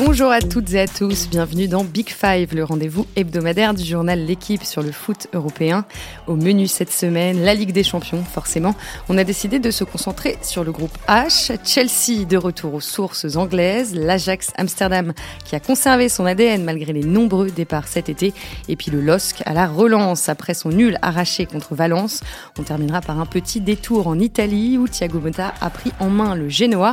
Bonjour à toutes et à tous, bienvenue dans Big Five, le rendez-vous hebdomadaire du journal L'équipe sur le foot européen. Au menu cette semaine, la Ligue des Champions, forcément. On a décidé de se concentrer sur le groupe H, Chelsea de retour aux sources anglaises, l'Ajax Amsterdam qui a conservé son ADN malgré les nombreux départs cet été, et puis le LOSC à la relance après son nul arraché contre Valence. On terminera par un petit détour en Italie où Thiago Motta a pris en main le Genoa.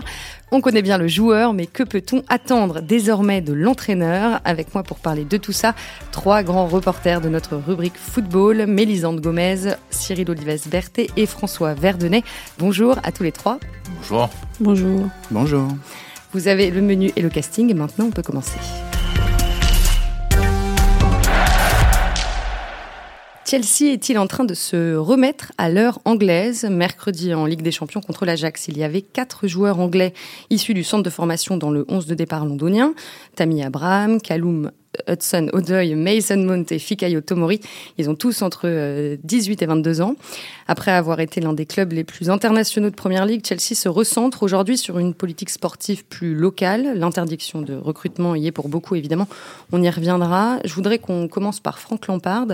On connaît bien le joueur, mais que peut-on attendre désormais de l'entraîneur Avec moi pour parler de tout ça, trois grands reporters de notre rubrique football, Mélisande Gomez, Cyril Olives Berthet et François Verdenay. Bonjour à tous les trois. Bonjour. Bonjour. Bonjour. Vous avez le menu et le casting, maintenant on peut commencer. Chelsea est-il en train de se remettre à l'heure anglaise? Mercredi en Ligue des Champions contre l'Ajax, il y avait quatre joueurs anglais issus du centre de formation dans le 11 de départ londonien. Tammy Abraham, Callum Hudson Odoi, Mason Mount et Fikayo Tomori. Ils ont tous entre 18 euh, et 22 ans. Après avoir été l'un des clubs les plus internationaux de Première Ligue, Chelsea se recentre aujourd'hui sur une politique sportive plus locale. L'interdiction de recrutement y est pour beaucoup, évidemment. On y reviendra. Je voudrais qu'on commence par Frank Lampard.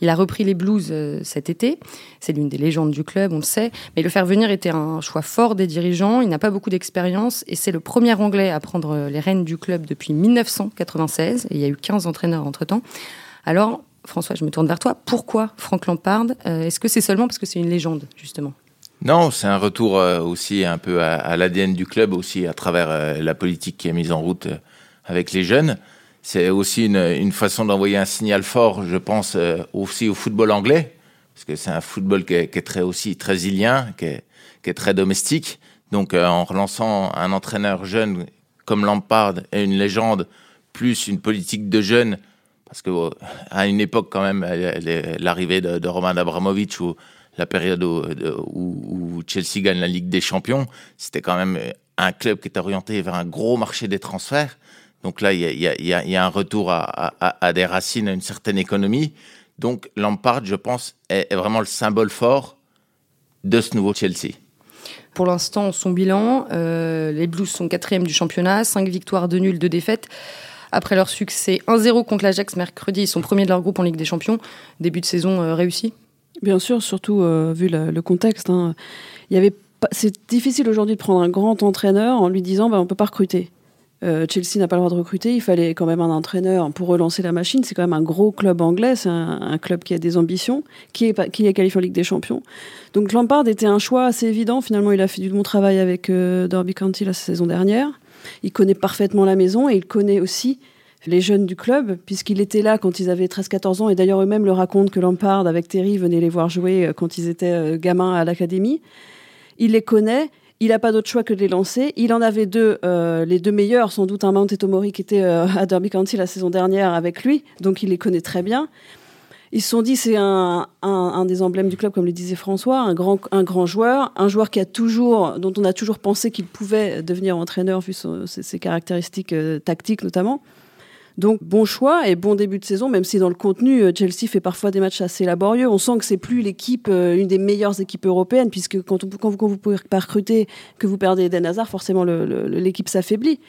Il a repris les Blues euh, cet été. C'est l'une des légendes du club, on le sait. Mais le faire venir était un choix fort des dirigeants. Il n'a pas beaucoup d'expérience et c'est le premier Anglais à prendre les rênes du club depuis 1996. Et il y a eu 15 entraîneurs entre-temps. Alors, François, je me tourne vers toi. Pourquoi Franck Lampard euh, Est-ce que c'est seulement parce que c'est une légende, justement? Non, c'est un retour euh, aussi un peu à, l'ADN du club, aussi à travers euh, la politique qui est mise en route avec les jeunes. C'est aussi une, façon d'envoyer un signal fort, je pense, aussi au football anglais, parce que c'est un football qui est, très aussi très ilien, qui est, qui est très domestique. Donc, en relançant un entraîneur jeune comme Lampard et une légende plus une politique de jeunes, parce que euh, à une époque quand même, l'arrivée de, Roman Abramovich ou la période où, Chelsea gagne la Ligue des Champions, c'était quand même un club qui était orienté vers un gros marché des transferts. Donc là, il y a, un retour à, des racines, à une certaine économie. Donc Lampard, je pense, est, vraiment le symbole fort de ce nouveau Chelsea. Pour l'instant, son bilan, euh, les Blues sont quatrième du championnat, cinq victoires, de nuls, deux défaites. Après leur succès 1-0 contre l'Ajax mercredi, ils sont premiers de leur groupe en Ligue des Champions. Début de saison euh, réussi Bien sûr, surtout euh, vu le contexte. Hein. Il y avait c'est difficile aujourd'hui de prendre un grand entraîneur en lui disant bah, on peut pas recruter. Euh, Chelsea n'a pas le droit de recruter, il fallait quand même un entraîneur pour relancer la machine. C'est quand même un gros club anglais, c'est un, club qui a des ambitions, qui est qualifié en Ligue des Champions. Donc Lampard était un choix assez évident. Finalement, il a fait du bon travail avec Derby County la saison dernière. Il connaît parfaitement la maison et il connaît aussi les jeunes du club, puisqu'il était là quand ils avaient 13-14 ans, et d'ailleurs eux-mêmes le racontent que Lampard, avec Terry, venait les voir jouer euh, quand ils étaient euh, gamins à l'académie. Il les connaît, il n'a pas d'autre choix que de les lancer. Il en avait deux, euh, les deux meilleurs, sans doute un Mount et Tomori qui était à Derby County la saison dernière avec lui, donc il les connaît très bien. Ils se sont dit c'est un, des emblèmes du club, comme le disait François, un grand, un grand joueur, un joueur qui a toujours, dont on a toujours pensé qu'il pouvait devenir entraîneur vu ses, caractéristiques euh, tactiques notamment. Donc bon choix et bon début de saison, même si dans le contenu, euh, Chelsea fait parfois des matchs assez laborieux. On sent que c'est plus l'équipe, euh, une des meilleures équipes européennes, puisque quand, quand, vous, vous pouvez pas recruter, que vous perdez Eden Hazard, forcément l'équipe s'affaiblit.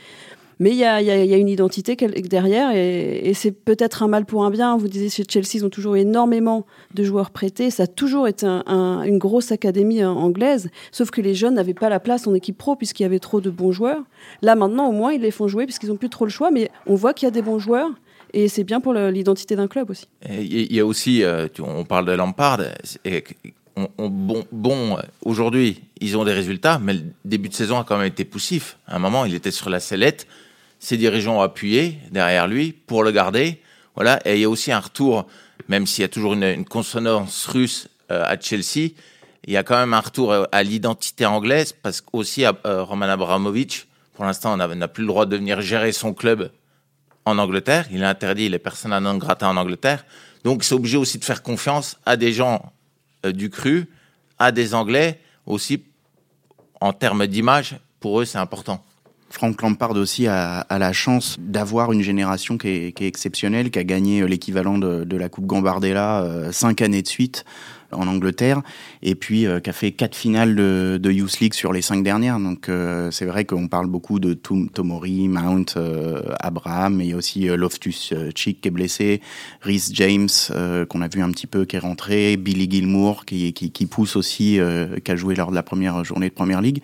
Mais il y a, une identité derrière et, c'est peut-être un mal pour un bien. Vous disiez chez Chelsea, ils ont toujours énormément de joueurs prêtés. Ça a toujours été une grosse académie euh, anglaise, sauf que les jeunes n'avaient pas la place en équipe pro puisqu'il y avait trop de bons joueurs. Là, maintenant, au moins, ils les font jouer puisqu'ils n'ont plus trop le choix, mais on voit qu'il y a des bons joueurs. Et c'est bien pour l'identité d'un club aussi. Il y a aussi, euh, on parle de Lampard, bon aujourd'hui, ils ont des résultats, mais le début de saison a quand même été poussif. À un moment, il était sur la sellette ses dirigeants ont appuyé derrière lui pour le garder. Voilà. Et il y a aussi un retour, même s'il y a toujours une, consonance russe euh, à Chelsea, il y a quand même un retour euh, à l'identité anglaise parce qu'aussi euh, Roman Abramovich, pour l'instant, n'a plus le droit de venir gérer son club en Angleterre. Il a interdit les personnes à non grata en Angleterre. Donc, c'est obligé aussi de faire confiance à des gens du cru, à des Anglais aussi en termes d'image. Pour eux, c'est important. Franck Lampard aussi a, la chance d'avoir une génération qui est, exceptionnelle, qui a gagné l'équivalent de, la Coupe Gambardella euh, cinq années de suite. En Angleterre, et puis qui a fait quatre finales de, Youth League sur les cinq dernières. Donc c'est vrai qu'on parle beaucoup de Tomori, Mount, Abraham, mais il y a aussi Loftus Cheek qui est blessé, Rhys James qu'on a vu un petit peu qui est rentré, Billy Gilmour qui, pousse aussi, qui a joué lors de la première journée de Première Ligue.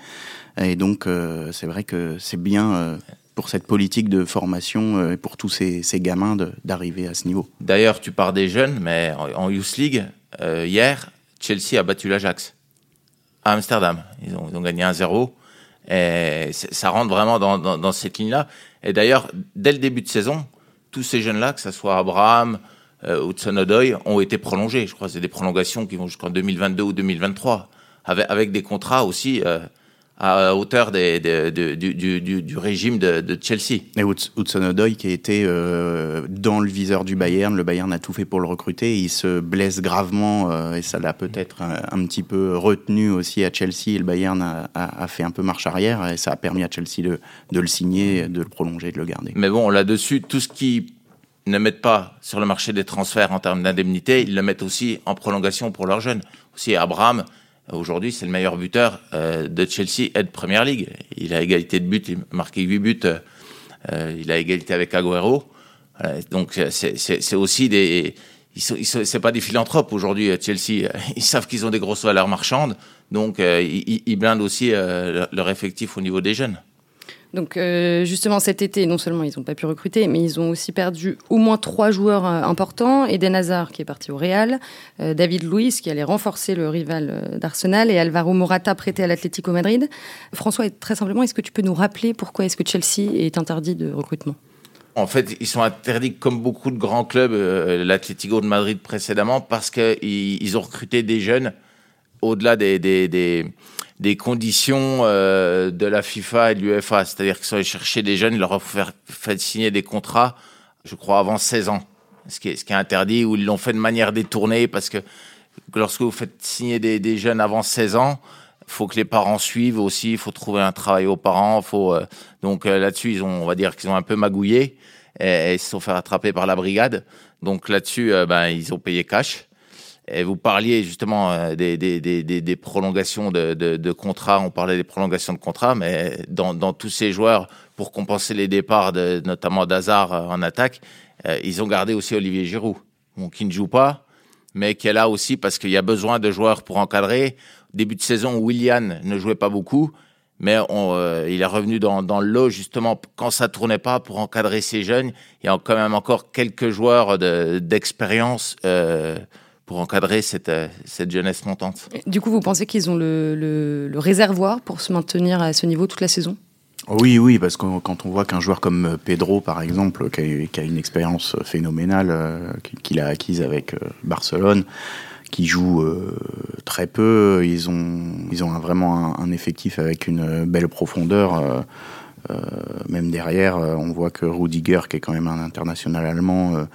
Et donc c'est vrai que c'est bien pour cette politique de formation euh, et pour tous ces, gamins d'arriver à ce niveau. D'ailleurs, tu pars des jeunes, mais en Youth League, euh, hier, Chelsea a battu l'Ajax à Amsterdam. Ils ont, gagné 1-0. Et ça rentre vraiment dans, cette ligne-là. Et d'ailleurs, dès le début de saison, tous ces jeunes-là, que ce soit Abraham, euh, Hudson Odoi, ont été prolongés. Je crois que c'est des prolongations qui vont jusqu'en 2022 ou 2023, avec, avec des contrats aussi à hauteur des, du, régime de, Chelsea. Et Hudson Odoi qui a été euh, dans le viseur du Bayern, le Bayern a tout fait pour le recruter, il se blesse gravement euh, et ça l'a peut-être un, petit peu retenu aussi à Chelsea et le Bayern a, fait un peu marche arrière et ça a permis à Chelsea de, de le signer, de le prolonger, de le garder. Mais bon, là-dessus, tout ce qui ne mettent pas sur le marché des transferts en termes d'indemnité, ils le mettent aussi en prolongation pour leurs jeunes. Aussi Abraham, Aujourd'hui, c'est le meilleur buteur euh, de Chelsea et de Première Ligue. Il a égalité de buts, il a marqué 8 buts. Euh, il a égalité avec Agüero. donc c'est aussi des... C'est pas des philanthropes aujourd'hui, Chelsea. Ils savent qu'ils ont des grosses valeurs marchandes. Donc euh, ils, ils, blindent aussi leur effectif au niveau des jeunes. Donc euh, justement cet été, non seulement ils n'ont pas pu recruter, mais ils ont aussi perdu au moins trois joueurs euh, importants. Eden Hazard qui est parti au Real, euh, David Luiz qui allait renforcer le rival d'Arsenal et Alvaro Morata prêté à l'Atlético Madrid. François, très simplement, est-ce que tu peux nous rappeler pourquoi est-ce que Chelsea est interdit de recrutement? En fait, ils sont interdits comme beaucoup de grands clubs, l'Atlético de Madrid précédemment, parce qu'ils ont recruté des jeunes au-delà des, des conditions euh, de la FIFA et de l'UEFA. C'est-à-dire qu'ils sont allés chercher des jeunes, ils leur ont fait, signer des contrats, je crois, avant 16 ans. Ce qui est, interdit, ou ils l'ont fait de manière détournée, parce que lorsque vous faites signer des, jeunes avant 16 ans, faut que les parents suivent aussi, il faut trouver un travail aux parents. Faut, euh, donc euh, là-dessus, on va dire qu'ils ont un peu magouillé et, ils se sont fait attraper par la brigade. Donc là-dessus, ben, ils ont payé cash. Et vous parliez justement euh, des, prolongations de, contrats, on parlait des prolongations de contrats, mais dans, tous ces joueurs, pour compenser les départs, de, notamment d'Hazard euh, en attaque, euh, ils ont gardé aussi Olivier Giroud, qui ne joue pas, mais qui est là aussi parce qu'il y a besoin de joueurs pour encadrer. Début de saison, Willian ne jouait pas beaucoup, mais il est revenu dans, le lot justement quand ça tournait pas pour encadrer ces jeunes. Il y a quand même encore quelques joueurs d'expérience. De, pour encadrer cette, euh, cette jeunesse montante. Du coup, vous pensez qu'ils ont le, le, réservoir pour se maintenir à ce niveau toute la saison? Oui, oui, parce que quand on voit qu'un joueur comme euh, Pedro, par exemple, qui a, une expérience phénoménale euh, qu'il a acquise avec Barcelone, qui joue très peu, ils ont, ils ont vraiment un, effectif avec une belle profondeur. même derrière, on voit que Rudiger, qui est quand même un international allemand, euh,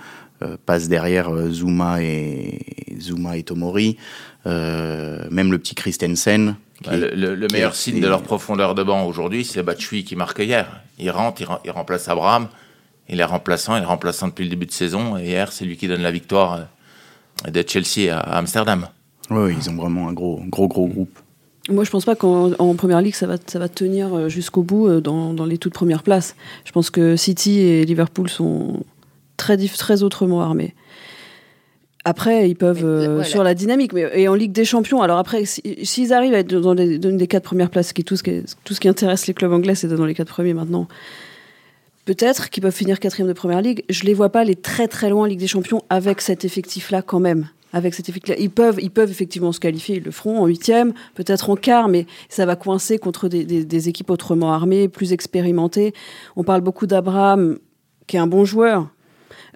passe derrière euh, Zuma et Zuma et Tomori, euh, même le petit Christensen. Bah, le, meilleur signe de leur profondeur de banc aujourd'hui, c'est Batshui qui marque hier. Il rentre, il, remplace Abraham. Il est remplaçant, il est remplaçant depuis le début de saison. Et hier, c'est lui qui donne la victoire de Chelsea à, Amsterdam. Oui, ils ont vraiment un gros, gros, gros groupe. Moi, je pense pas qu'en première ligue, ça va, ça va tenir jusqu'au bout dans, dans, les toutes premières places. Je pense que City et Liverpool sont, très, très autrement armés. Après, ils peuvent euh, sur la dynamique, mais et en Ligue des Champions. Alors après, s'ils arrivent à être dans les, une des quatre premières places, qui tout ce qui, tout ce qui intéresse les clubs anglais, c'est dans les quatre premiers maintenant. Peut-être qu'ils peuvent finir quatrième de première ligue. Je les vois pas aller très très loin en Ligue des Champions avec cet effectif-là quand même. Avec cet effectif-là, ils peuvent, ils peuvent effectivement se qualifier. Ils le feront en huitième, peut-être en quart, mais ça va coincer contre des, des, des équipes autrement armées, plus expérimentées. On parle beaucoup d'Abraham, qui est un bon joueur,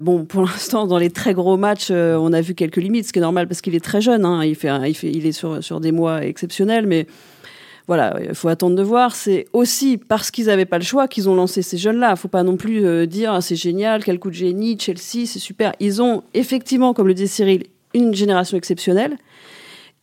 Bon, pour l'instant, dans les très gros matchs, euh, on a vu quelques limites, ce qui est normal parce qu'il est très jeune. Hein. il, fait, il, fait, il est sur, sur des mois exceptionnels, mais voilà, il faut attendre de voir. C'est aussi parce qu'ils n'avaient pas le choix qu'ils ont lancé ces jeunes-là. Il faut pas non plus euh, dire ah, c'est génial, quel coup de génie, Chelsea, c'est super. Ils ont effectivement, comme le dit Cyril, une génération exceptionnelle.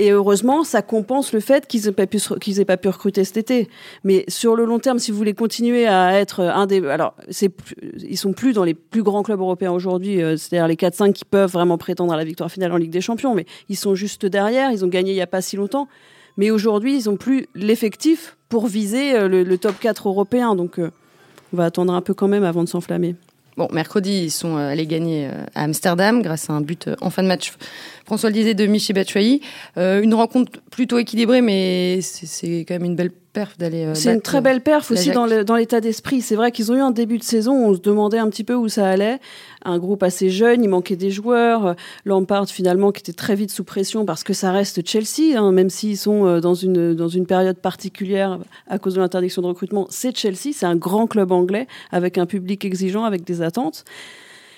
Et heureusement, ça compense le fait qu'ils n'aient pas pu recruter cet été. Mais sur le long terme, si vous voulez continuer à être un des, alors c'est, ils sont plus dans les plus grands clubs européens aujourd'hui, euh, c'est-à-dire les 4-5 qui peuvent vraiment prétendre à la victoire finale en Ligue des Champions, mais ils sont juste derrière. Ils ont gagné il y a pas si longtemps. Mais aujourd'hui, ils ont plus l'effectif pour viser euh, le, top 4 européen. Donc, euh, on va attendre un peu quand même avant de s'enflammer. Bon, mercredi, ils sont allés gagner à Amsterdam grâce à un but en fin de match François le disait, de Michi Batshuayi. Euh, une rencontre plutôt équilibrée, mais c'est quand même une belle perf d'aller. Euh, c'est une très belle perf aussi dans l'état d'esprit. C'est vrai qu'ils ont eu un début de saison, on se demandait un petit peu où ça allait. Un groupe assez jeune, il manquait des joueurs. Lampard, finalement, qui était très vite sous pression parce que ça reste Chelsea, hein, même s'ils sont euh, dans une, dans une période particulière à cause de l'interdiction de recrutement. C'est Chelsea, c'est un grand club anglais avec un public exigeant, avec des attentes.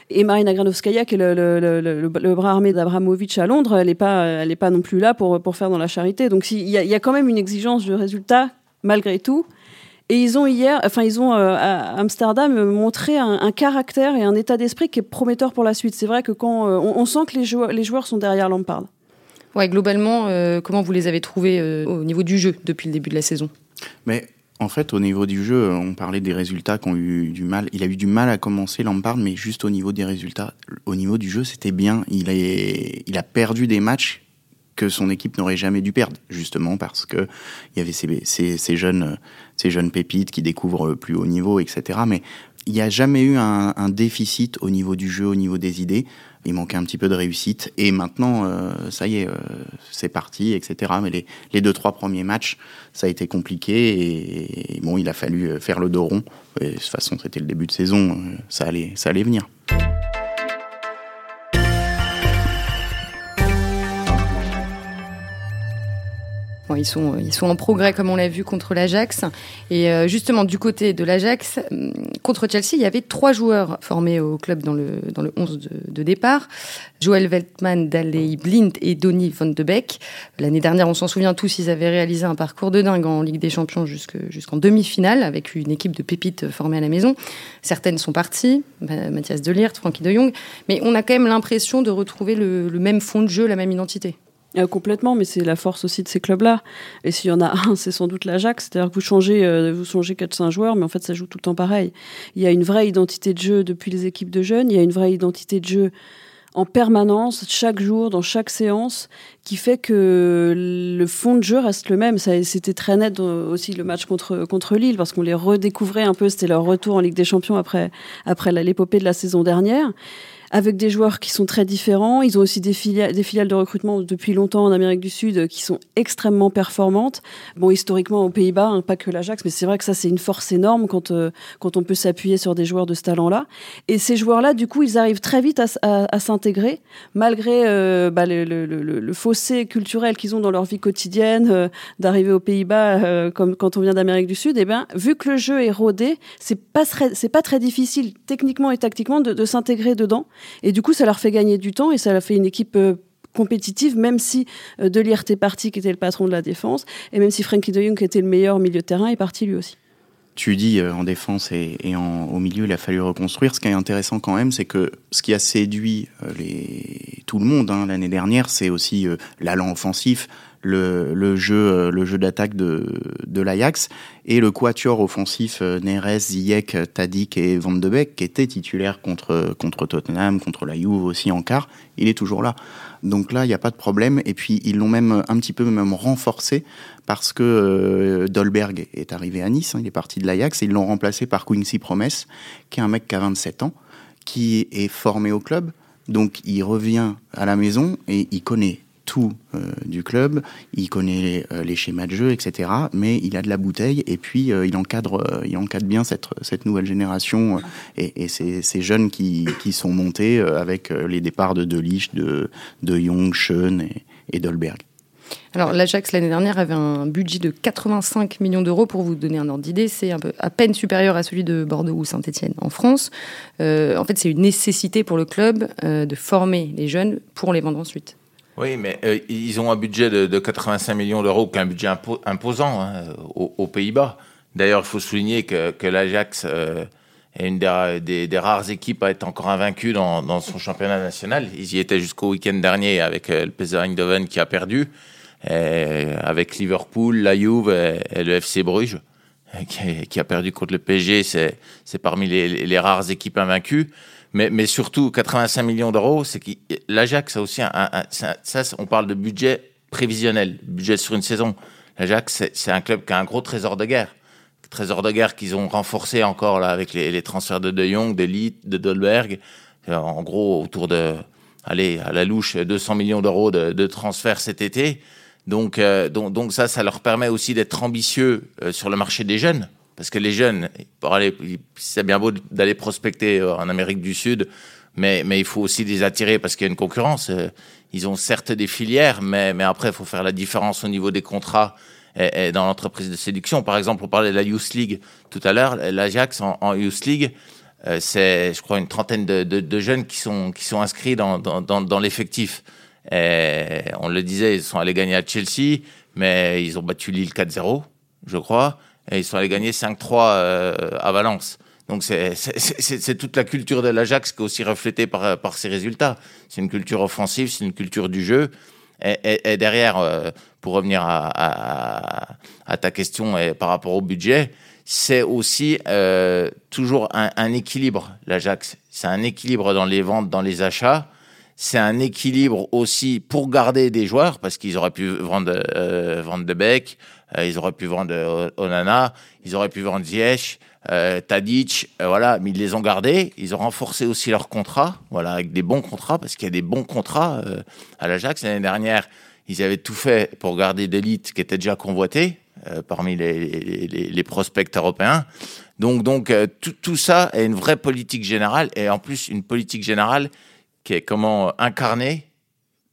Et Marina Granovskaya, qui est le, bras armé d'Abramovich à Londres, elle n'est pas, elle pas non plus là pour, pour faire dans la charité. Donc il y, y, a quand même une exigence de résultat, malgré tout. Et ils ont hier, enfin ils ont euh, à Amsterdam montré un, caractère et un état d'esprit qui est prometteur pour la suite. C'est vrai que quand euh, on, sent que les joueurs, les joueurs sont derrière Lampard. Ouais, globalement, euh, comment vous les avez trouvés au niveau du jeu depuis le début de la saison? Mais en fait, au niveau du jeu, on parlait des résultats qui ont eu du mal. Il a eu du mal à commencer Lampard, mais juste au niveau des résultats, au niveau du jeu, c'était bien. Il a, perdu des matchs que son équipe n'aurait jamais dû perdre, justement parce que il y avait ces, ces, jeunes, ces jeunes pépites qui découvrent plus haut niveau, etc. Mais il n'y a jamais eu un, un, déficit au niveau du jeu, au niveau des idées il manquait un petit peu de réussite. Et maintenant, euh, ça y est, euh, c'est parti, etc. Mais les, les, deux, trois premiers matchs, ça a été compliqué. Et, bon, il a fallu euh, faire le dos rond. Et de toute façon, c'était le début de saison, ça allait, ça allait venir. Ils, sont, ils sont en progrès, comme on l'a vu, contre l'Ajax. Et euh, justement, du côté de l'Ajax, euh, contre Chelsea, il y avait trois joueurs formés au club dans le, dans le 11 de, départ. Joël Veltman, Daley Blind et Donny van de Beek. L'année dernière, on s'en souvient tous, ils avaient réalisé un parcours de dingue en Ligue des Champions jusqu'en demi-finale, avec une équipe de pépites formée à la maison. Certaines sont parties, Mathias Delirte, Frankie de Jong, mais on a quand même l'impression de retrouver le même fond de jeu, la même identité. Euh, complètement, mais c'est la force aussi de ces clubs-là. Et s'il y en a un, c'est sans doute l'Ajax. C'est-à-dire que vous changez, euh, vous changez 4-5 joueurs, mais en fait, ça joue tout le temps pareil. Il y a une vraie identité de jeu depuis les équipes de jeunes. Il y a une vraie identité de jeu en permanence, chaque jour, dans chaque séance, qui fait que le fond de jeu reste le même. C'était très net aussi le match contre, contre Lille, parce qu'on les redécouvrait un peu. C'était leur retour en Ligue des Champions après, après l'épopée de la saison dernière avec des joueurs qui sont très différents. Ils ont aussi des filiales, de recrutement depuis longtemps en Amérique du Sud qui sont extrêmement performantes. Bon, historiquement aux Pays-Bas, hein, pas que l'Ajax, mais c'est vrai que ça c'est une force énorme quand euh, quand on peut s'appuyer sur des joueurs de ce talent-là. Et ces joueurs-là, du coup, ils arrivent très vite à, s'intégrer malgré euh, bah, le, fossé culturel qu'ils ont dans leur vie quotidienne, euh, d'arriver aux Pays-Bas comme quand on vient d'Amérique du Sud. Et eh ben, vu que le jeu est rodé, c'est pas c'est pas très difficile techniquement et tactiquement de s'intégrer dedans. Et du coup, ça leur fait gagner du temps et ça leur fait une équipe euh, compétitive, même si euh, Delirte est parti, qui était le patron de la défense, et même si Frankie de Jong, qui était le meilleur milieu de terrain, est parti lui aussi. Tu dis euh, en défense et, au milieu, il a fallu reconstruire. Ce qui est intéressant quand même, c'est que ce qui a séduit tout le monde hein, l'année dernière, c'est aussi l'allant offensif, le, jeu, euh, le jeu d'attaque de, de l'Ajax et le quatuor offensif euh, Neres, Ziyech, Tadic et Van de Beek qui était titulaire contre, contre Tottenham, contre la Juve aussi en quart, il est toujours là. Donc là, il n'y a pas de problème. Et puis ils l'ont même un petit peu même renforcé parce que euh, Dolberg est arrivé à Nice, hein, il est parti de l'Ajax et ils l'ont remplacé par Quincy Promes, qui est un mec qui a 27 ans, qui est formé au club. Donc il revient à la maison et il connaît tout euh, du club, il connaît euh, les schémas de jeu, etc. Mais il a de la bouteille et puis euh, il encadre, il encadre bien cette, nouvelle génération et, ces, jeunes qui, sont montés avec les départs de Delicht, de, de Young, Schoen et, et Dolberg. Alors l'Ajax l'année dernière avait un budget de 85 millions d'euros pour vous donner un ordre d'idée. C'est un peu à peine supérieur à celui de Bordeaux ou Saint-Etienne en France. en fait, c'est une nécessité pour le club de former les jeunes pour les vendre ensuite. Oui, mais euh, ils ont un budget de, 85 millions d'euros, qui un budget imposant hein, aux, Pays-Bas. D'ailleurs, il faut souligner que, l'Ajax euh, est une des, rares équipes à être encore invaincue dans, son championnat national. Ils y étaient jusqu'au week-end dernier avec euh, le PSV Eindhoven qui a perdu. avec Liverpool, la Juve et, le FC Bruges, qui, a perdu contre le PSG. C'est parmi les, rares équipes invaincues. Mais, mais surtout, 85 millions d'euros, c'est que l'Ajax a aussi un, ça, on parle de budget prévisionnel, budget sur une saison. L'Ajax, c'est un club qui a un gros trésor de guerre. Trésor de guerre qu'ils ont renforcé encore là avec les, transferts de De Jong, d'Elite, de Dolberg. En gros, autour de, allez, à la louche, 200 millions d'euros de, de transferts cet été. Donc, euh, donc, donc, ça, ça leur permet aussi d'être ambitieux euh, sur le marché des jeunes. Parce que les jeunes, c'est bien beau d'aller prospecter en Amérique du Sud, mais, il faut aussi les attirer parce qu'il y a une concurrence. Ils ont certes des filières, mais, après, il faut faire la différence au niveau des contrats et, dans l'entreprise de séduction. Par exemple, on parlait de la Youth League tout à l'heure. L'Ajax en, en, Youth League, euh, c'est, je crois, une trentaine de, jeunes qui sont, inscrits dans, dans l'effectif. on le disait, ils sont allés gagner à Chelsea, mais ils ont battu Lille 4-0, je crois, et ils sont allés gagner 5-3 euh, à Valence. Donc c'est toute la culture de l'Ajax qui est aussi reflétée par, par ces résultats. C'est une culture offensive, c'est une culture du jeu. Et, derrière, euh, pour revenir à, ta question et par rapport au budget, c'est aussi euh, toujours un, équilibre, l'Ajax. C'est un équilibre dans les ventes, dans les achats. C'est un équilibre aussi pour garder des joueurs, parce qu'ils auraient pu vendre, vendre De euh, ils auraient pu vendre Onana, ils auraient pu vendre Ziyech. Euh, Tadic, euh, voilà, mais ils les ont gardés. Ils ont renforcé aussi leurs contrats, voilà, avec des bons contrats, parce qu'il y a des bons contrats euh, à l'Ajax. L'année dernière, ils avaient tout fait pour garder d'élite qui était déjà convoité parmi les, les, les, prospects européens. Donc, donc tout, tout, ça est une vraie politique générale, et en plus une politique générale qui est comment incarnée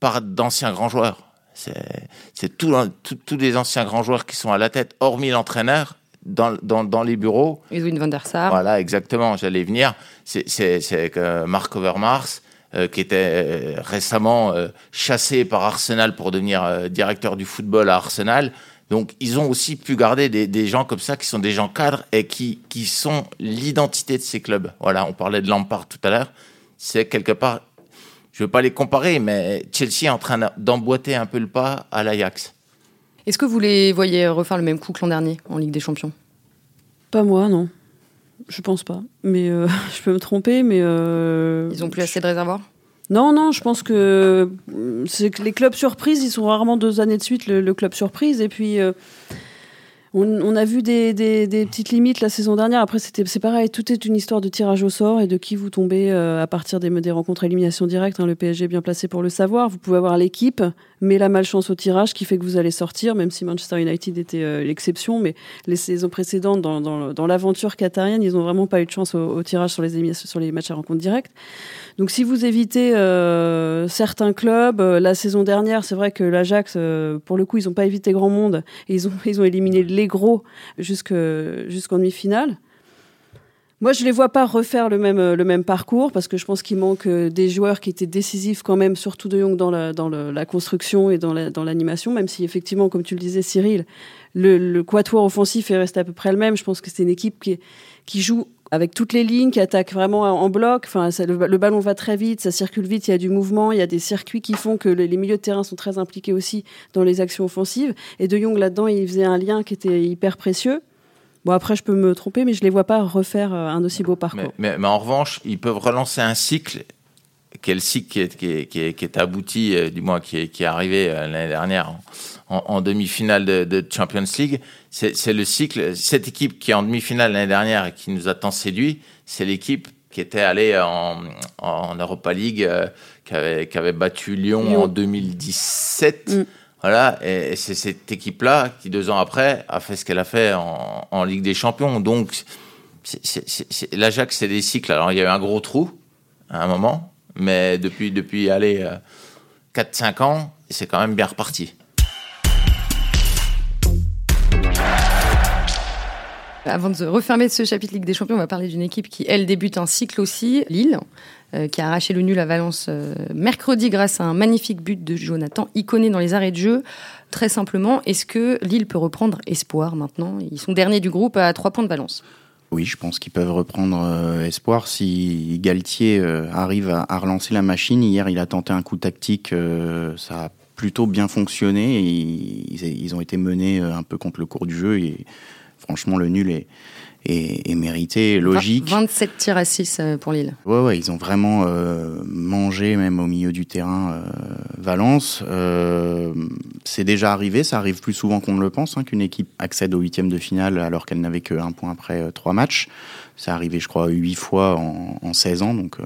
par d'anciens grands joueurs. C'est tous les anciens grands joueurs qui sont à la tête, hormis l'entraîneur, dans, dans, dans, les bureaux. Edwin van der Sar. Voilà, exactement, j'allais venir. C'est Marc Overmars, euh, qui était euh, récemment euh, chassé par Arsenal pour devenir directeur du football à Arsenal. Donc, ils ont aussi pu garder des, des, gens comme ça, qui sont des gens cadres et qui, qui sont l'identité de ces clubs. Voilà, on parlait de Lampard tout à l'heure. C'est quelque part, je ne veux pas les comparer, mais Chelsea est en train d'emboîter un peu le pas à l'Ajax. Est-ce que vous les voyez refaire le même coup que l'an dernier en Ligue des Champions? Pas moi, non. Je pense pas. Mais euh, je peux me tromper, mais. Euh, ils ont plus assez de réservoirs? Non, non, je pense que c'est que les clubs surprises, ils sont rarement deux années de suite le, club surprise. Et puis, euh, on, a vu des, petites limites la saison dernière. Après, c'est pareil, tout est une histoire de tirage au sort et de qui vous tombez euh, à partir des, des rencontres à élimination directe. Hein. le PSG est bien placé pour le savoir. Vous pouvez avoir l'équipe, mais la malchance au tirage qui fait que vous allez sortir, même si Manchester United était euh, l'exception. Mais les saisons précédentes, dans, l'aventure qatarienne, ils n'ont vraiment pas eu de chance au, tirage sur les, sur les matchs à rencontre directe. Donc si vous évitez euh, certains clubs, la saison dernière, c'est vrai que l'Ajax, pour le coup, ils n'ont pas évité grand monde. Ils, ont, ils ont éliminé les gros jusqu'en demi-finale. Moi, je les vois pas refaire le même, le même parcours parce que je pense qu'il manque des joueurs qui étaient décisifs quand même, surtout de Jong dans la, dans la construction et dans l'animation, même si effectivement, comme tu le disais, Cyril, le, le quatuor offensif est resté à peu près le même. Je pense que c'est une équipe qui, qui joue avec toutes les lignes qui attaquent vraiment en bloc. Enfin, le, ballon va très vite, ça circule vite, il y a du mouvement, il y a des circuits qui font que les, milieux de terrain sont très impliqués aussi dans les actions offensives. Et De Jong, là-dedans, il faisait un lien qui était hyper précieux. Bon, après, je peux me tromper, mais je les vois pas refaire euh, un aussi beau parcours. Mais, en revanche, ils peuvent relancer un cycle quel cycle qui est, qui est, qui est, abouti, euh, du moins qui est, qui est arrivé euh, l'année dernière en, demi-finale de, Champions League. C'est le cycle. Cette équipe qui est en demi-finale l'année dernière et qui nous a tant séduit, c'est l'équipe qui était allée en, en Europa League, euh, qui, avait, qui, avait, battu Lyon, en 2017. Mm. Voilà, et, c'est cette équipe-là qui, deux ans après, a fait ce qu'elle a fait en, en, Ligue des Champions. Donc, l'Ajax, c'est des cycles. Alors, il y a eu un gros trou à un moment, mais depuis, depuis allez, 4-5 ans, c'est quand même bien reparti. Avant de refermer ce chapitre Ligue des Champions, on va parler d'une équipe qui, elle, débute un cycle aussi, Lille, euh, qui a arraché le nul à Valence euh, mercredi grâce à un magnifique but de Jonathan Iconé dans les arrêts de jeu. Très simplement, est-ce que Lille peut reprendre espoir maintenant? Ils sont derniers du groupe à 3 points de Valence. Oui, je pense qu'ils peuvent reprendre euh, espoir si Galtier arrive à, relancer la machine. Hier, il a tenté un coup tactique, ça a plutôt bien fonctionné. Ils, ils, ont été menés un peu contre le cours du jeu et franchement, le nul est, est, mérité, logique. 27 tirs à 6 pour Lille. Ouais, ouais, ils ont vraiment mangé, même au milieu du terrain, Valence. c'est déjà arrivé, ça arrive plus souvent qu'on ne le pense, hein, qu'une équipe accède au huitième de finale alors qu'elle n'avait qu'un point après trois matchs. C'est arrivé, je crois, huit fois en, en 16 ans, donc euh,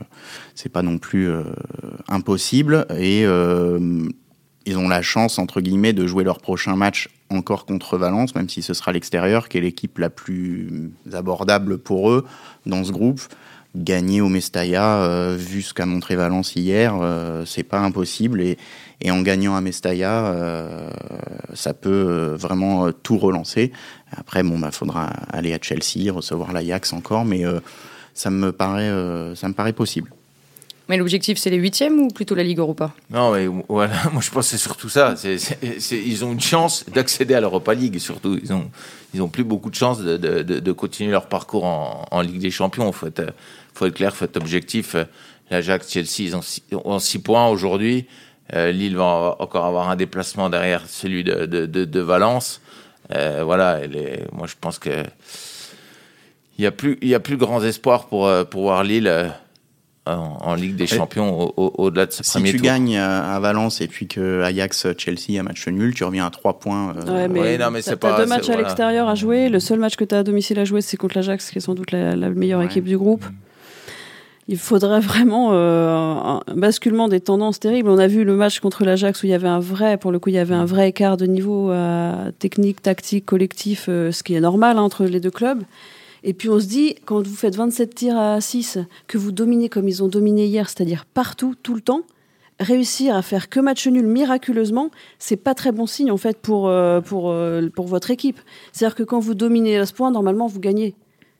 c'est pas non plus euh, impossible. Et euh, ils ont la chance, entre guillemets, de jouer leur prochain match encore contre Valence, même si ce sera l'extérieur, qui est l'équipe la plus abordable pour eux dans ce groupe. Gagner au Mestalla, vu ce qu'a montré Valence hier, c'est pas impossible. Et, en gagnant à Mestalla, ça peut vraiment tout relancer. Après, bon, bah, faudra aller à Chelsea, recevoir l'Ajax encore, mais euh, ça me paraît, euh, ça me paraît possible. Mais l'objectif, c'est les huitièmes ou plutôt la Ligue Europa? Non, mais voilà, moi je pense que c'est surtout ça. ils ont une chance d'accéder à l'Europa League, surtout. Ils ont, ils ont plus beaucoup de chances de, continuer leur parcours en, Ligue des Champions. Faut être, faut être clair, il faut être objectif. L'Ajax, Chelsea, ils ont six, points aujourd'hui. Euh, Lille va encore avoir un déplacement derrière celui de, Valence. Euh, voilà, moi je pense que il y a plus y a espoirs pour euh, pour voir Lille euh, en, Ligue des Champions au-delà de ce si tu gagnes à Valence et puis que Ajax Chelsea un match nul, tu reviens à 3 points. Ouais, mais, non, mais c'est pas. deux matchs à l'extérieur à jouer. Le seul match que tu as à domicile à jouer, c'est contre l'Ajax, qui est sans doute la, meilleure équipe du groupe. Mm il faudrait vraiment euh, un basculement des tendances terribles. On a vu le match contre l'Ajax où il y avait un vrai, pour le coup, il y avait un vrai écart de niveau euh, technique, tactique, collectif, euh, ce qui est normal hein, entre les deux clubs. Et puis on se dit, quand vous faites 27 tirs à 6, que vous dominez comme ils ont dominé hier, c'est-à-dire partout, tout le temps, réussir à faire que match nul miraculeusement, c'est pas très bon signe en fait pour, pour, pour votre équipe. C'est-à-dire que quand vous dominez à ce point, normalement vous gagnez.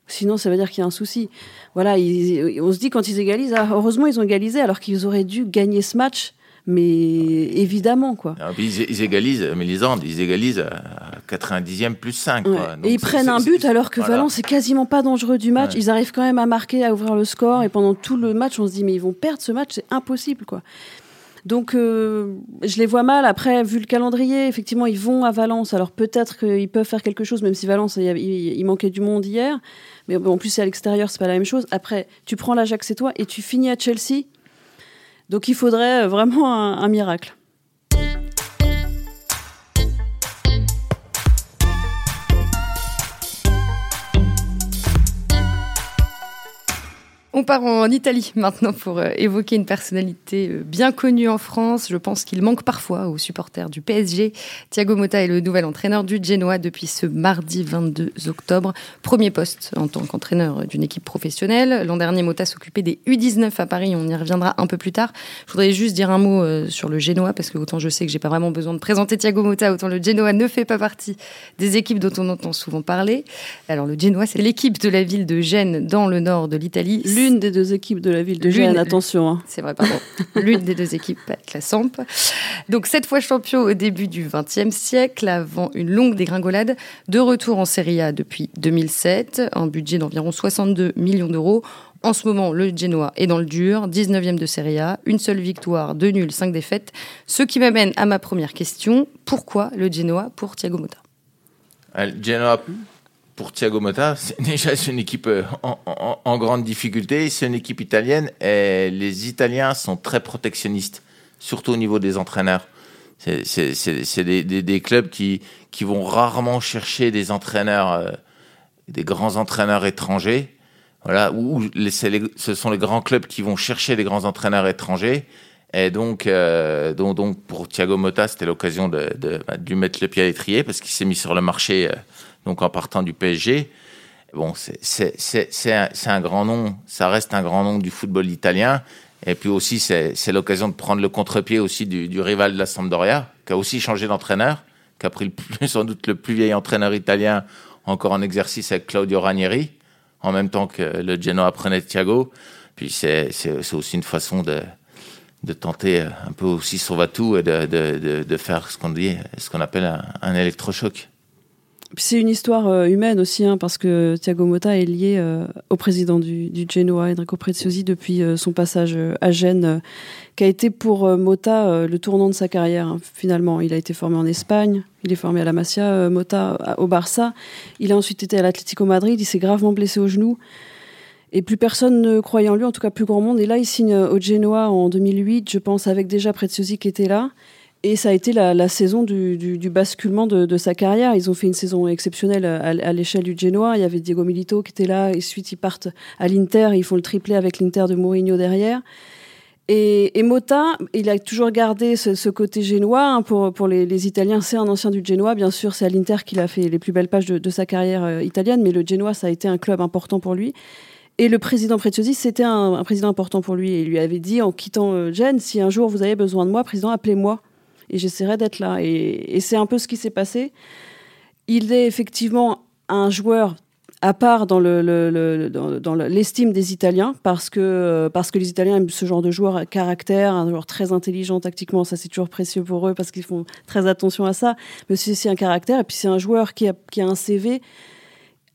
Sinon, ça veut dire qu'il y a un souci. Voilà, on se dit quand ils égalisent, ah, heureusement ils ont égalisé alors qu'ils auraient dû gagner ce match. Mais évidemment, quoi. Ah, ils, égalisent, mais les Andes, ils égalisent à 90e plus 5. et ils prennent un but alors que Valence est quasiment pas dangereux du match. Ils arrivent quand même à marquer, à ouvrir le score. Et pendant tout le match, on se dit, mais ils vont perdre ce match, c'est impossible, quoi. Donc, euh, je les vois mal. Après, vu le calendrier, effectivement, ils vont à Valence. Alors, peut-être qu'ils peuvent faire quelque chose, même si Valence, il, manquait du monde hier. Mais en plus, c'est à l'extérieur, c'est pas la même chose. Après, tu prends l'Ajax et toi, et tu finis à Chelsea. Donc, il faudrait vraiment un miracle. On part en Italie maintenant pour euh, évoquer une personnalité euh, bien connue en France. Je pense qu'il manque parfois aux supporters du PSG. Thiago Motta est le nouvel entraîneur du Genoa depuis ce mardi 22 octobre. Premier poste en tant qu'entraîneur d'une équipe professionnelle. L'an dernier, Motta s'occupait des U19 à Paris. On y reviendra un peu plus tard. Je voudrais juste dire un mot euh, sur le Genoa parce que autant je sais que j'ai pas vraiment besoin de présenter Thiago Motta, autant le Genoa ne fait pas partie des équipes dont on entend souvent parler. Alors le Genoa, c'est l'équipe de la ville de Gênes dans le nord de l'Italie l'une des deux équipes de la ville de Gênes, attention. Hein. C'est vrai, pardon. l'une des deux équipes avec la Samp. Donc, cette fois champion au début du XXe siècle, avant une longue dégringolade, de retour en Serie A depuis 2007, un budget d'environ 62 millions d'euros. En ce moment, le Genoa est dans le dur, 19e de Serie A, une seule victoire, deux nuls, cinq défaites. Ce qui m'amène à ma première question. Pourquoi le Genoa pour Thiago Motta? Euh, Genoa pour Thiago Motta, déjà c'est une équipe euh, en, grande difficulté. C'est une équipe italienne et les Italiens sont très protectionnistes, surtout au niveau des entraîneurs. C'est des, des, clubs qui, qui vont rarement chercher des entraîneurs, euh, des grands entraîneurs étrangers. Voilà, ou ce sont les grands clubs qui vont chercher des grands entraîneurs étrangers. Et donc, euh, donc, donc, pour Thiago Motta, c'était l'occasion bah, de, lui mettre le pied à l'étrier parce qu'il s'est mis sur le marché donc en partant du PSG. Bon, c'est un, un, grand nom, ça reste un grand nom du football italien. Et puis aussi, c'est l'occasion de prendre le contre-pied aussi du, du, rival de la Sampdoria, qui a aussi changé d'entraîneur, qui a pris le sans doute le plus vieil entraîneur italien encore en exercice avec Claudio Ranieri, en même temps que le Genoa prenait Thiago. Puis c'est aussi une façon de, de tenter un peu aussi son et de, de, de, faire ce qu'on dit, ce qu'on appelle un, un électrochoc. C'est une histoire euh, humaine aussi, hein, parce que Thiago Motta est lié euh, au président du, Genoa, Enrico Preziosi, depuis euh, son passage à Gênes, qui a été pour Motta le tournant de sa carrière. Hein, finalement, il a été formé en Espagne, il est formé à la Masia, Motta au Barça. Il a ensuite été à l'Atlético Madrid, il s'est gravement blessé au genou. Et plus personne ne croyait en lui, en tout cas plus grand monde. Et là, il signe au Genoa en 2008, je pense, avec déjà Preziosi qui était là. Et ça a été la, saison du, basculement de, sa carrière. Ils ont fait une saison exceptionnelle à, l'échelle du Genoa. Il y avait Diego Milito qui était là. Et ensuite, ils partent à l'Inter. Ils font le triplé avec l'Inter de Mourinho derrière. Et, et, Mota, il a toujours gardé ce, côté génois. Hein, pour, les, Italiens, c'est un ancien du Genoa. Bien sûr, c'est à l'Inter qu'il a fait les plus belles pages de, sa carrière euh, italienne. Mais le Genoa, ça a été un club important pour lui. Et le président Preziosi, c'était un, président important pour lui. Et il lui avait dit, en quittant euh, Gênes, si un jour vous avez besoin de moi, président, appelez-moi et j'essaierai d'être là. Et, c'est un peu ce qui s'est passé. Il est effectivement un joueur à part dans le, dans, l'estime des Italiens parce que parce que les Italiens aiment ce genre de joueur à caractère, un joueur très intelligent tactiquement, ça c'est toujours précieux pour eux parce qu'ils font très attention à ça. Mais c'est un caractère et puis c'est un joueur qui a, qui a un CV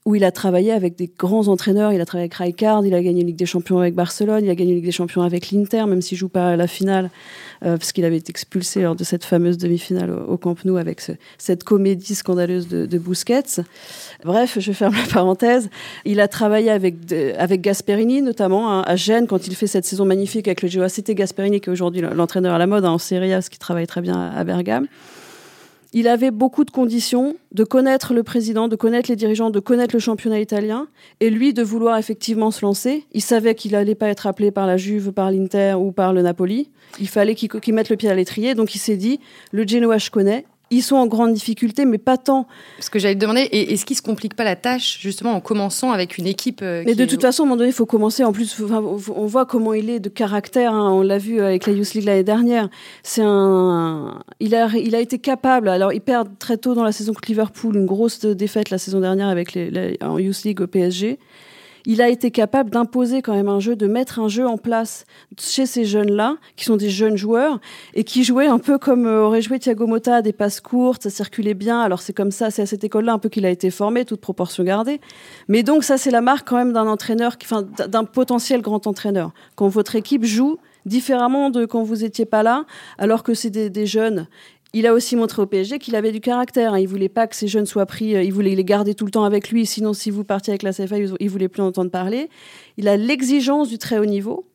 où il a travaillé avec des grands entraîneurs. Il a travaillé avec Rijkaard, il a gagné Ligue des Champions avec Barcelone, il a gagné Ligue des Champions avec l'Inter, même s'il joue pas à la finale, euh, parce qu'il avait été expulsé lors de cette fameuse demi-finale au, Camp Nou avec cette comédie scandaleuse de, de, Busquets. Bref, je ferme la parenthèse. Il a travaillé avec, avec Gasperini, notamment hein, à Gênes, quand il fait cette saison magnifique avec le. C'était Gasperini qui est aujourd'hui l'entraîneur à la mode hein, en Serie A, parce qu'il travaille très bien à Bergame il avait beaucoup de conditions de connaître le président, de connaître les dirigeants, de connaître le championnat italien, et lui de vouloir effectivement se lancer. Il savait qu'il n'allait pas être appelé par la Juve, par l'Inter ou par le Napoli. Il fallait qu'il mette le pied à l'étrier, donc il s'est dit, le Genoa je connais, ils sont en grande difficulté, mais pas tant. Ce que j'allais te demander, est-ce qu'il se complique pas la tâche justement en commençant avec une équipe euh, Mais de toute façon, à un moment donné, il faut commencer. En plus, on voit comment il est de caractère. Hein. on l'a vu avec la Youth League l'année dernière. C'est un, il a, il a été capable. Alors, il perd très tôt dans la saison contre Liverpool, une grosse défaite la saison dernière avec les, en Youth League au PSG il a été capable d'imposer quand même un jeu, de mettre un jeu en place chez ces jeunes-là, qui sont des jeunes joueurs, et qui jouaient un peu comme euh, aurait joué Thiago Motta, des passes courtes, ça circulait bien. Alors c'est comme ça, c'est à cette école-là un peu qu'il a été formé, toute proportion gardée. Mais donc ça, c'est la marque quand même d'un entraîneur, enfin, d'un potentiel grand entraîneur. Quand votre équipe joue différemment de quand vous étiez pas là, alors que c'est des jeunes il a aussi montré au PSG qu'il avait du caractère. Hein. Il voulait pas que ces jeunes soient pris, euh, il voulait les garder tout le temps avec lui. Sinon, si vous partiez avec la CFA, il voulait plus entendre parler. Il a l'exigence du très haut niveau.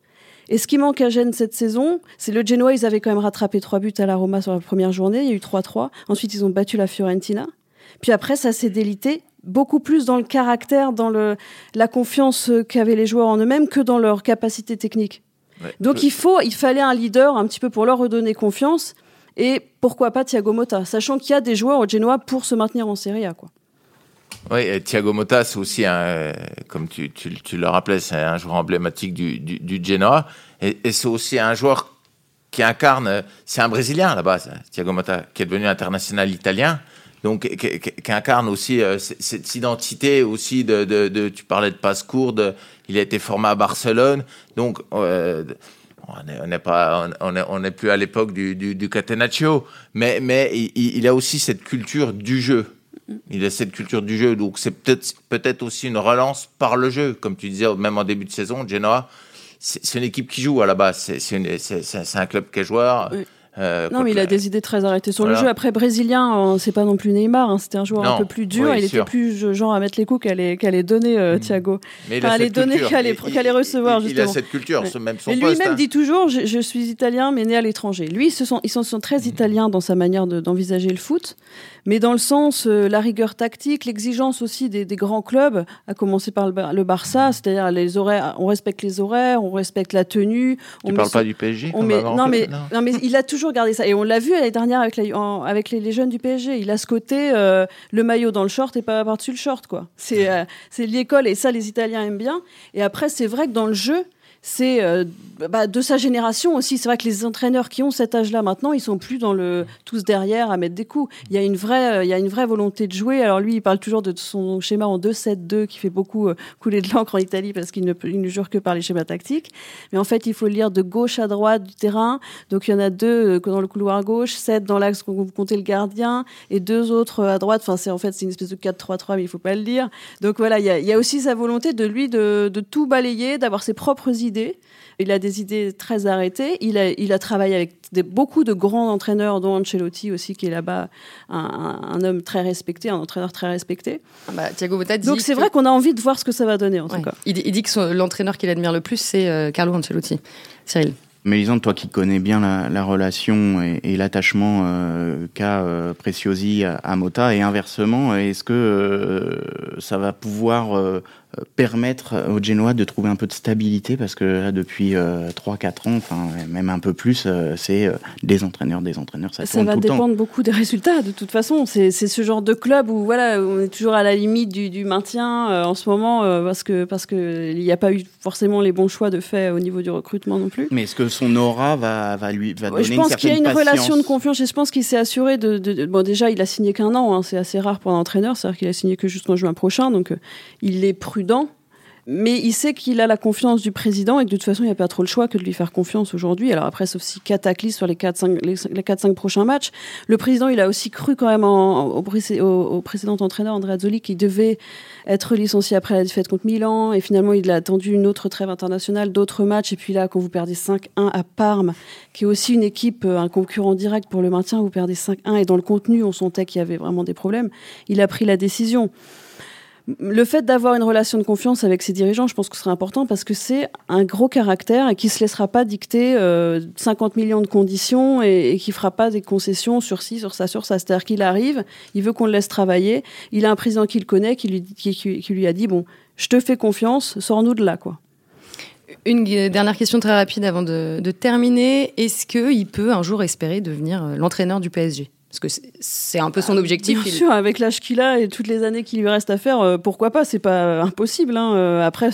Et ce qui manque à Gênes cette saison, c'est le Genoa. Ils avaient quand même rattrapé trois buts à la Roma sur la première journée. Il y a eu 3-3. Ensuite, ils ont battu la Fiorentina. Puis après, ça s'est délité beaucoup plus dans le caractère, dans le, la confiance qu'avaient les joueurs en eux-mêmes que dans leur capacité technique. Donc il faut, il fallait un leader un petit peu pour leur redonner confiance et pourquoi pas Thiago Motta, sachant qu'il y a des joueurs au Genoa pour se maintenir en Serie A. Quoi. Oui, Thiago Motta, c'est aussi un, comme tu, le rappelais, c'est un joueur emblématique du, du, Genoa. Et, c'est aussi un joueur qui incarne, c'est un Brésilien la base, Thiago Motta, qui est devenu international italien. Donc, qui, incarne aussi euh, cette identité aussi de, tu parlais de passe il a été formé à Barcelone. Donc, euh, on n'est pas, on n'est plus à l'époque du, du, catenaccio, mais, mais il, a aussi cette culture du jeu. Il a cette culture du jeu, donc c'est peut-être peut-être aussi une relance par le jeu, comme tu disais, même en début de saison, Genoa, c'est une équipe qui joue à la base, c'est un club qui est joueur. Euh, non, mais il a des idées très arrêtées sur le jeu. Après, brésilien, c'est pas non plus Neymar. Hein. C'était un joueur un peu plus dur. il était plus genre à mettre les coups qu'à les, les donner, euh, mm. Thiago. Mais il les donner qu'à les, recevoir, il, justement. Il a cette culture, même son Et lui-même hein. dit toujours je, suis italien, mais né à l'étranger. Lui, ce sont, ils sont, sont très mm. italiens dans sa manière d'envisager le foot mais dans le sens, euh, la rigueur tactique, l'exigence aussi des, grands clubs, à commencer par le, Barça, c'est-à-dire les horaires, on respecte les horaires, on respecte la tenue. Tu ne parles pas du PSG on non, mais, non. mais il a toujours gardé ça. Et on l'a vu l'année dernière avec, les, jeunes du PSG. Il a ce côté, euh, le maillot dans le short et pas par-dessus le short. quoi. C'est euh, c'est l'école et ça, les Italiens aiment bien. Et après, c'est vrai que dans le jeu, c'est euh, bah, de sa génération aussi. C'est vrai que les entraîneurs qui ont cet âge-là maintenant, ils sont plus dans le tous derrière à mettre des coups. Il y a une vraie, euh, il y a une vraie volonté de jouer. Alors lui, il parle toujours de son schéma en 2-7-2 qui fait beaucoup euh, couler de l'encre en Italie parce qu'il ne, ne jure que par les schémas tactiques. Mais en fait, il faut lire de gauche à droite du terrain. Donc il y en a deux dans le couloir gauche, sept dans l'axe quand vous comptez le gardien et deux autres à droite. Enfin, c'est en fait c'est une espèce de 4-3-3, mais il faut pas le dire. Donc voilà, il y a, aussi sa volonté de lui de tout balayer, d'avoir ses propres idées il a des idées très arrêtées. Il a, il a travaillé avec beaucoup de grands entraîneurs, dont Ancelotti aussi, qui est là-bas un, homme très respecté, un entraîneur très respecté. Ah bah, Thiago Motta dit Donc c'est vrai qu'on a envie de voir ce que ça va donner, en tout cas. Il, dit que l'entraîneur qu'il admire le plus, c'est euh, Carlo Ancelotti. Cyril Mélisande, toi qui connais bien la, relation et, l'attachement euh, qu'a euh, Preciosi à, à, Mota, et inversement, est-ce que ça va pouvoir permettre aux Genois de trouver un peu de stabilité parce que là, depuis 3-4 euh, ans, enfin même un peu plus, euh, c'est euh, des entraîneurs, des entraîneurs. Ça, ça va dépendre beaucoup des résultats. De toute façon, c'est ce genre de club où voilà, on est toujours à la limite du, maintien en ce moment parce que parce que il n'y a pas eu forcément les bons choix de fait au niveau du recrutement non plus. Mais est-ce que son aura va, va lui va donner Je pense qu'il y a une relation de confiance. Et je pense qu'il s'est assuré de, bon déjà il a signé qu'un an, hein, c'est assez rare pour un entraîneur, c'est-à-dire qu'il a signé que jusqu'en juin prochain, donc il est prudent mais il sait qu'il a la confiance du président et que de toute façon, il n'y a pas trop le choix que de lui faire confiance aujourd'hui. Alors après, sauf si cataclysme sur les 4-5 les, 4, prochains matchs. Le président, il a aussi cru quand même au, au, précédent entraîneur, Andrea Zoli, qui devait être licencié après la défaite contre Milan. Et finalement, il a attendu une autre trêve internationale, d'autres matchs. Et puis là, quand vous perdez 5-1 à Parme, qui est aussi une équipe, un concurrent direct pour le maintien, vous perdez 5-1 et dans le contenu, on sentait qu'il y avait vraiment des problèmes. Il a pris la décision le fait d'avoir une relation de confiance avec ses dirigeants, je pense que ce sera important parce que c'est un gros caractère et qui se laissera pas dicter 50 euh, millions de conditions et, et qui fera pas des concessions sur ci, sur ça, sur ça. C'est-à-dire qu'il arrive, il veut qu'on le laisse travailler. Il a un président qu'il connaît, qui lui, qui, lui a dit bon, je te fais confiance, sors-nous de là, quoi. Une dernière question très rapide avant de, de terminer. Est-ce qu'il peut un jour espérer devenir euh, l'entraîneur du PSG parce que c'est un peu son objectif. Bien sûr, avec l'âge qu'il a et toutes les années qu'il lui reste à faire, euh, pourquoi pas C'est pas impossible. Hein. Euh, après,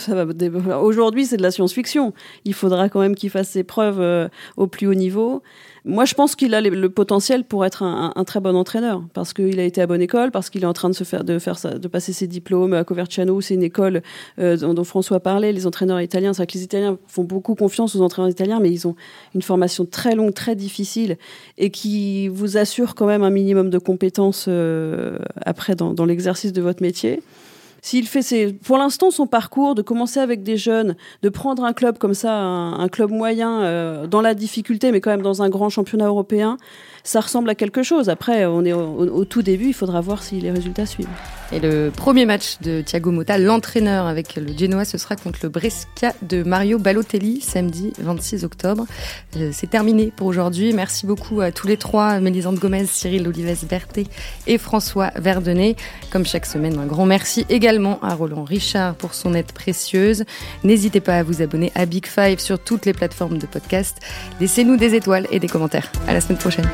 aujourd'hui, c'est de la science-fiction. Il faudra quand même qu'il fasse ses preuves euh, au plus haut niveau. Moi, je pense qu'il a le potentiel pour être un, très bon entraîneur parce qu'il a été à bonne école, parce qu'il est en train de se faire de passer ses diplômes à Coverciano. C'est une école euh, dont, François parlait. Les entraîneurs italiens, c'est vrai que les Italiens font beaucoup confiance aux entraîneurs italiens, mais ils ont une formation très longue, très difficile et qui vous assure quand même un minimum de compétences euh, après dans l'exercice de votre métier. S'il fait ses, pour l'instant son parcours, de commencer avec des jeunes, de prendre un club comme ça, un, club moyen euh, dans la difficulté, mais quand même dans un grand championnat européen, ça ressemble à quelque chose. Après, on est au, tout début, il faudra voir si les résultats suivent. Et le premier match de Thiago Motta, l'entraîneur avec le Genoa, ce sera contre le Brescia de Mario Balotelli, samedi 26 octobre. Euh, c'est terminé pour aujourd'hui. Merci beaucoup à tous les trois, Mélisande Gomez, Cyril Olives Berthet et François Verdenet. Comme chaque semaine, un grand merci à Roland Richard pour son aide précieuse. N'hésitez pas à vous abonner à Big Five sur toutes les plateformes de podcast. Laissez-nous des étoiles et des commentaires. À la semaine prochaine.